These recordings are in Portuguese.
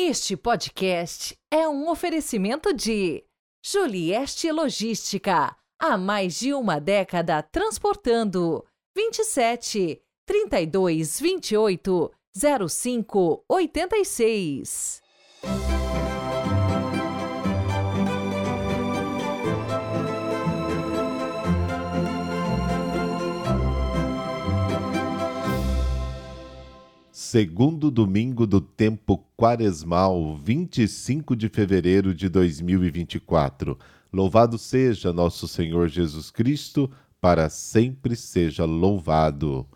Este podcast é um oferecimento de Julieste Logística, há mais de uma década transportando 27 32 28 05 86. Segundo domingo do tempo quaresmal, 25 de fevereiro de 2024. Louvado seja nosso Senhor Jesus Cristo, para sempre seja louvado.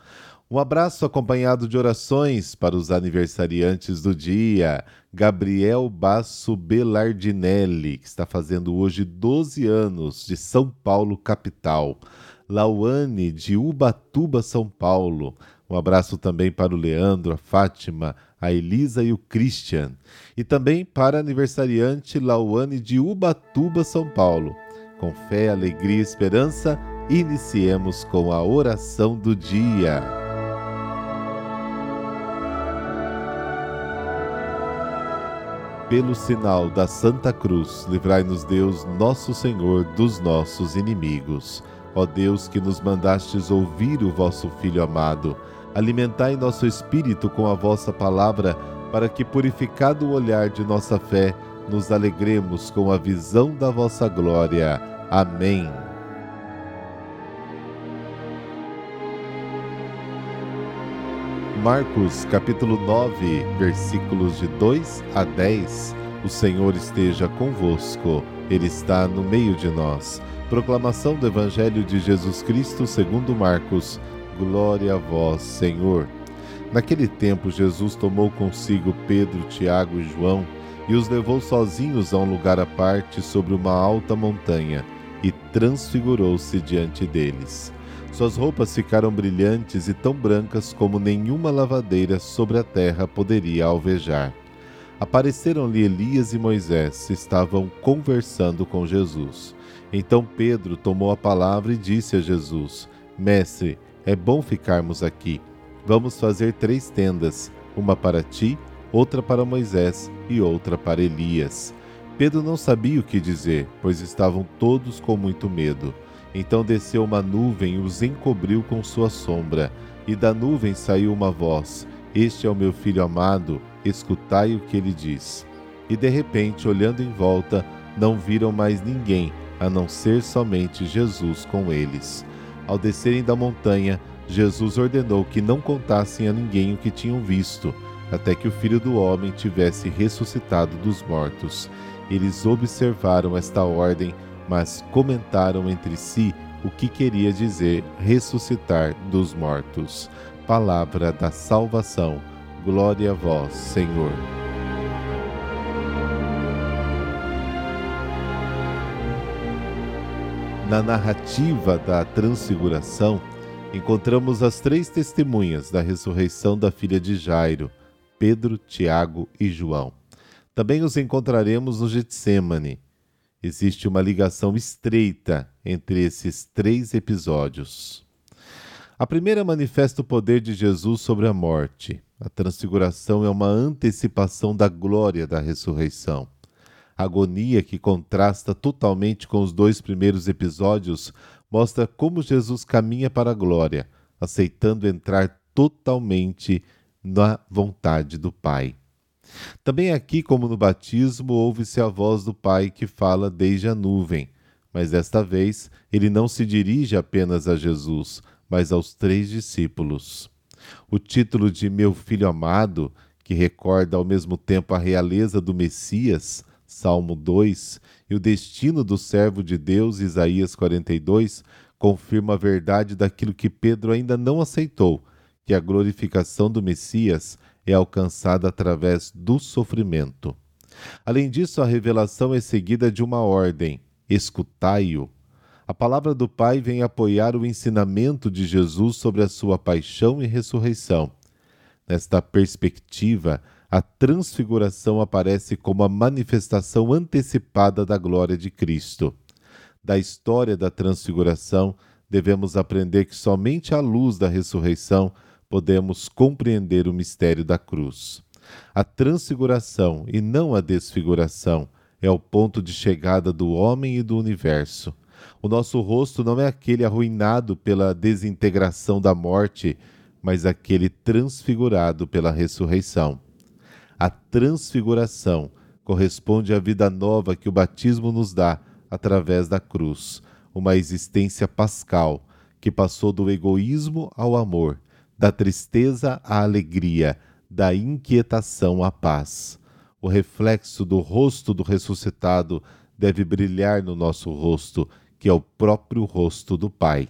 Um abraço acompanhado de orações para os aniversariantes do dia. Gabriel Basso Belardinelli, que está fazendo hoje 12 anos, de São Paulo, capital. Lauane, de Ubatuba, São Paulo. Um abraço também para o Leandro, a Fátima, a Elisa e o Christian. E também para a aniversariante Lauane de Ubatuba, São Paulo. Com fé, alegria e esperança, iniciemos com a oração do dia. Pelo sinal da Santa Cruz, livrai-nos Deus, nosso Senhor, dos nossos inimigos. Ó Deus, que nos mandastes ouvir o vosso Filho amado, alimentai nosso espírito com a vossa palavra, para que, purificado o olhar de nossa fé, nos alegremos com a visão da vossa glória. Amém. Marcos capítulo 9, versículos de 2 a 10. O Senhor esteja convosco, Ele está no meio de nós. Proclamação do Evangelho de Jesus Cristo segundo Marcos. Glória a vós, Senhor. Naquele tempo, Jesus tomou consigo Pedro, Tiago e João e os levou sozinhos a um lugar à parte sobre uma alta montanha e transfigurou-se diante deles. Suas roupas ficaram brilhantes e tão brancas como nenhuma lavadeira sobre a terra poderia alvejar. Apareceram-lhe Elias e Moisés, estavam conversando com Jesus. Então Pedro tomou a palavra e disse a Jesus: Mestre, é bom ficarmos aqui. Vamos fazer três tendas: uma para ti, outra para Moisés e outra para Elias. Pedro não sabia o que dizer, pois estavam todos com muito medo. Então desceu uma nuvem e os encobriu com sua sombra, e da nuvem saiu uma voz: Este é o meu filho amado, escutai o que ele diz. E de repente, olhando em volta, não viram mais ninguém, a não ser somente Jesus com eles. Ao descerem da montanha, Jesus ordenou que não contassem a ninguém o que tinham visto, até que o filho do homem tivesse ressuscitado dos mortos. Eles observaram esta ordem, mas comentaram entre si o que queria dizer ressuscitar dos mortos. Palavra da salvação. Glória a vós, Senhor. Na narrativa da Transfiguração, encontramos as três testemunhas da ressurreição da filha de Jairo, Pedro, Tiago e João. Também os encontraremos no Getsemane. Existe uma ligação estreita entre esses três episódios. A primeira manifesta o poder de Jesus sobre a morte. A transfiguração é uma antecipação da glória da ressurreição agonia que contrasta totalmente com os dois primeiros episódios, mostra como Jesus caminha para a glória, aceitando entrar totalmente na vontade do Pai. Também aqui, como no batismo, ouve-se a voz do Pai que fala desde a nuvem, mas desta vez ele não se dirige apenas a Jesus, mas aos três discípulos. O título de Meu Filho Amado, que recorda ao mesmo tempo a realeza do Messias, Salmo 2, e o destino do servo de Deus, Isaías 42, confirma a verdade daquilo que Pedro ainda não aceitou, que a glorificação do Messias é alcançada através do sofrimento. Além disso, a revelação é seguida de uma ordem: escutai-o. A palavra do Pai vem apoiar o ensinamento de Jesus sobre a sua paixão e ressurreição. Nesta perspectiva, a transfiguração aparece como a manifestação antecipada da glória de Cristo. Da história da transfiguração, devemos aprender que somente à luz da ressurreição podemos compreender o mistério da cruz. A transfiguração e não a desfiguração é o ponto de chegada do homem e do universo. O nosso rosto não é aquele arruinado pela desintegração da morte, mas aquele transfigurado pela ressurreição. A transfiguração corresponde à vida nova que o batismo nos dá através da cruz, uma existência pascal que passou do egoísmo ao amor, da tristeza à alegria, da inquietação à paz. O reflexo do rosto do ressuscitado deve brilhar no nosso rosto, que é o próprio rosto do Pai.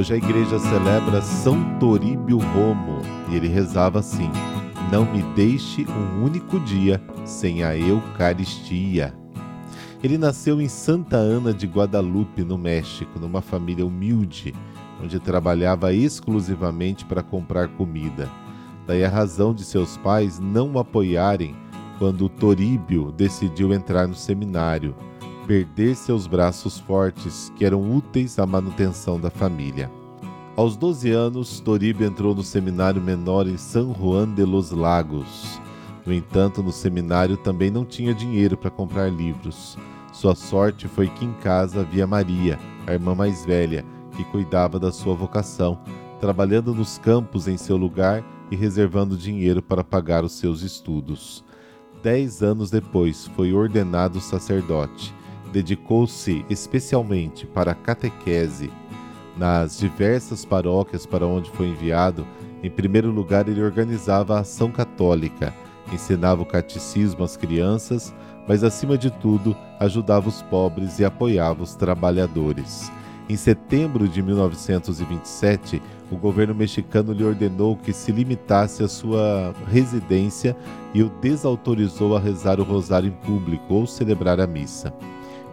Hoje a igreja celebra São Toríbio Romo e ele rezava assim: Não me deixe um único dia sem a Eucaristia. Ele nasceu em Santa Ana de Guadalupe, no México, numa família humilde, onde trabalhava exclusivamente para comprar comida. Daí a razão de seus pais não o apoiarem quando Toríbio decidiu entrar no seminário perder seus braços fortes, que eram úteis à manutenção da família. Aos 12 anos, Toribio entrou no seminário menor em San Juan de los Lagos. No entanto, no seminário também não tinha dinheiro para comprar livros. Sua sorte foi que em casa havia Maria, a irmã mais velha, que cuidava da sua vocação, trabalhando nos campos em seu lugar e reservando dinheiro para pagar os seus estudos. Dez anos depois, foi ordenado sacerdote dedicou-se especialmente para a catequese nas diversas paróquias para onde foi enviado. Em primeiro lugar, ele organizava a ação católica, ensinava o catecismo às crianças, mas acima de tudo, ajudava os pobres e apoiava os trabalhadores. Em setembro de 1927, o governo mexicano lhe ordenou que se limitasse à sua residência e o desautorizou a rezar o rosário em público ou celebrar a missa.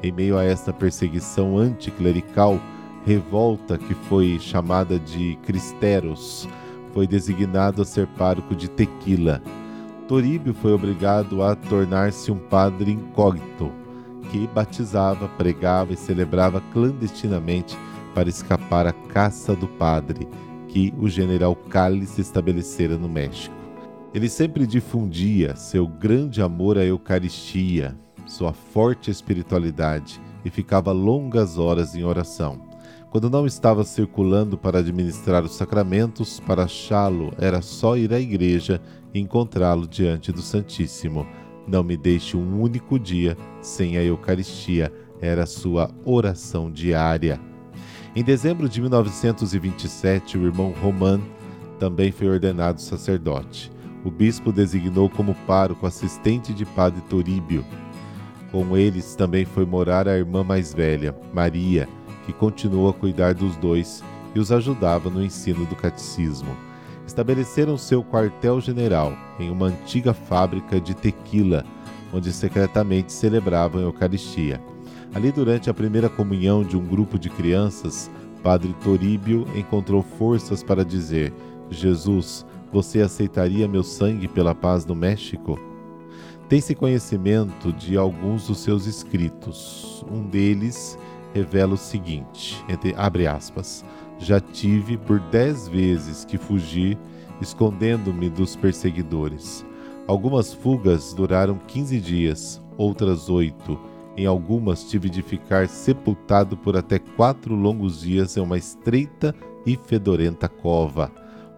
Em meio a esta perseguição anticlerical, revolta que foi chamada de Cristeros, foi designado a ser pároco de Tequila. Toríbio foi obrigado a tornar-se um padre incógnito, que batizava, pregava e celebrava clandestinamente para escapar à caça do padre, que o general Cálice estabelecera no México. Ele sempre difundia seu grande amor à Eucaristia, sua forte espiritualidade e ficava longas horas em oração. Quando não estava circulando para administrar os sacramentos, para achá-lo era só ir à igreja e encontrá-lo diante do Santíssimo. Não me deixe um único dia sem a Eucaristia, era sua oração diária. Em dezembro de 1927, o irmão Roman também foi ordenado sacerdote. O bispo designou como pároco assistente de padre Toríbio, com eles também foi morar a irmã mais velha, Maria, que continuou a cuidar dos dois e os ajudava no ensino do catecismo. Estabeleceram seu quartel-general em uma antiga fábrica de tequila, onde secretamente celebravam a Eucaristia. Ali, durante a primeira comunhão de um grupo de crianças, Padre Toríbio encontrou forças para dizer: Jesus, você aceitaria meu sangue pela paz no México? Tem-se conhecimento de alguns dos seus escritos. Um deles revela o seguinte, entre abre aspas, já tive por dez vezes que fugir, escondendo-me dos perseguidores. Algumas fugas duraram quinze dias, outras oito. Em algumas tive de ficar sepultado por até quatro longos dias em uma estreita e fedorenta cova.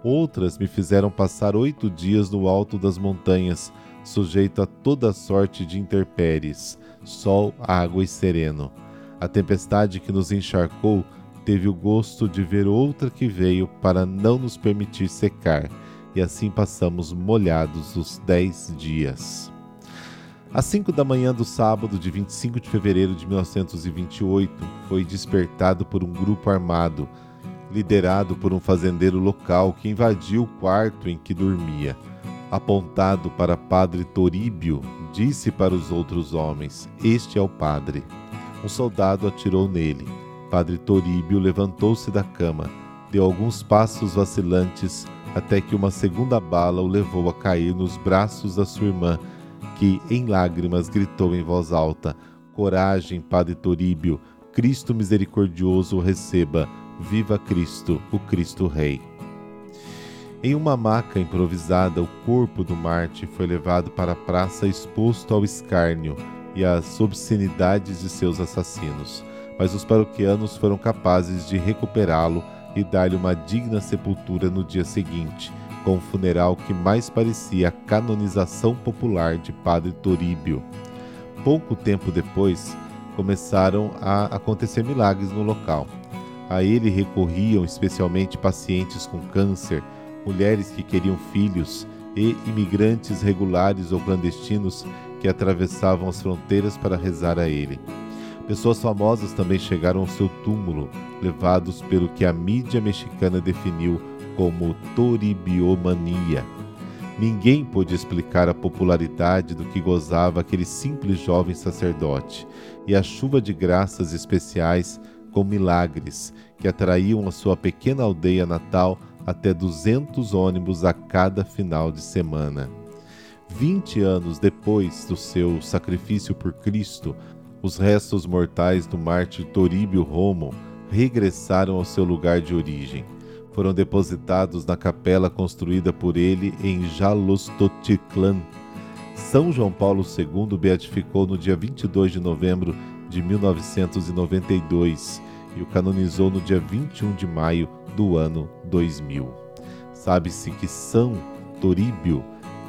Outras me fizeram passar oito dias no alto das montanhas, sujeito a toda sorte de intempéries, sol, água e sereno. A tempestade que nos encharcou teve o gosto de ver outra que veio para não nos permitir secar, e assim passamos molhados os dez dias. Às cinco da manhã do sábado de 25 de fevereiro de 1928, foi despertado por um grupo armado, liderado por um fazendeiro local que invadiu o quarto em que dormia apontado para Padre Toríbio, disse para os outros homens: Este é o padre. Um soldado atirou nele. Padre Toríbio levantou-se da cama, deu alguns passos vacilantes até que uma segunda bala o levou a cair nos braços da sua irmã, que, em lágrimas, gritou em voz alta: Coragem, Padre Toríbio, Cristo misericordioso o receba, Viva Cristo, o Cristo Rei. Em uma maca improvisada, o corpo do Marte foi levado para a praça exposto ao escárnio e às obscenidades de seus assassinos, mas os paroquianos foram capazes de recuperá-lo e dar-lhe uma digna sepultura no dia seguinte, com um funeral que mais parecia a canonização popular de Padre Toríbio. Pouco tempo depois, começaram a acontecer milagres no local. A ele recorriam especialmente pacientes com câncer, mulheres que queriam filhos e imigrantes regulares ou clandestinos que atravessavam as fronteiras para rezar a ele. Pessoas famosas também chegaram ao seu túmulo, levados pelo que a mídia mexicana definiu como toribiomania. Ninguém pôde explicar a popularidade do que gozava aquele simples jovem sacerdote e a chuva de graças especiais com milagres que atraíam a sua pequena aldeia natal até 200 ônibus a cada final de semana. Vinte anos depois do seu sacrifício por Cristo, os restos mortais do mártir Toríbio Romo regressaram ao seu lugar de origem. Foram depositados na capela construída por ele em Jalostoticlã. São João Paulo II beatificou no dia 22 de novembro de 1992 e o canonizou no dia 21 de maio do ano 2000. Sabe-se que São Toríbio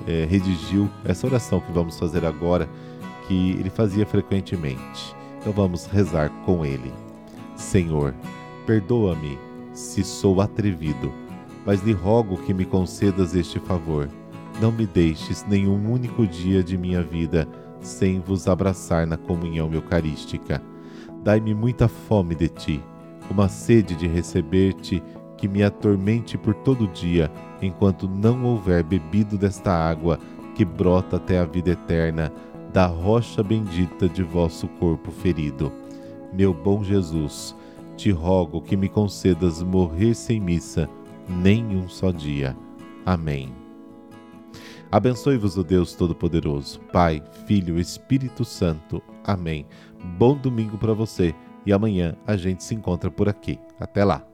é, redigiu essa oração que vamos fazer agora que ele fazia frequentemente. Então vamos rezar com ele. Senhor, perdoa-me se sou atrevido, mas lhe rogo que me concedas este favor. Não me deixes nenhum único dia de minha vida sem vos abraçar na comunhão eucarística. Dai-me muita fome de ti, uma sede de receber-te que me atormente por todo dia, enquanto não houver bebido desta água que brota até a vida eterna da rocha bendita de vosso corpo ferido. Meu bom Jesus, te rogo que me concedas morrer sem missa nem um só dia. Amém. Abençoe-vos o Deus Todo-Poderoso, Pai, Filho Espírito Santo. Amém. Bom domingo para você e amanhã a gente se encontra por aqui. Até lá.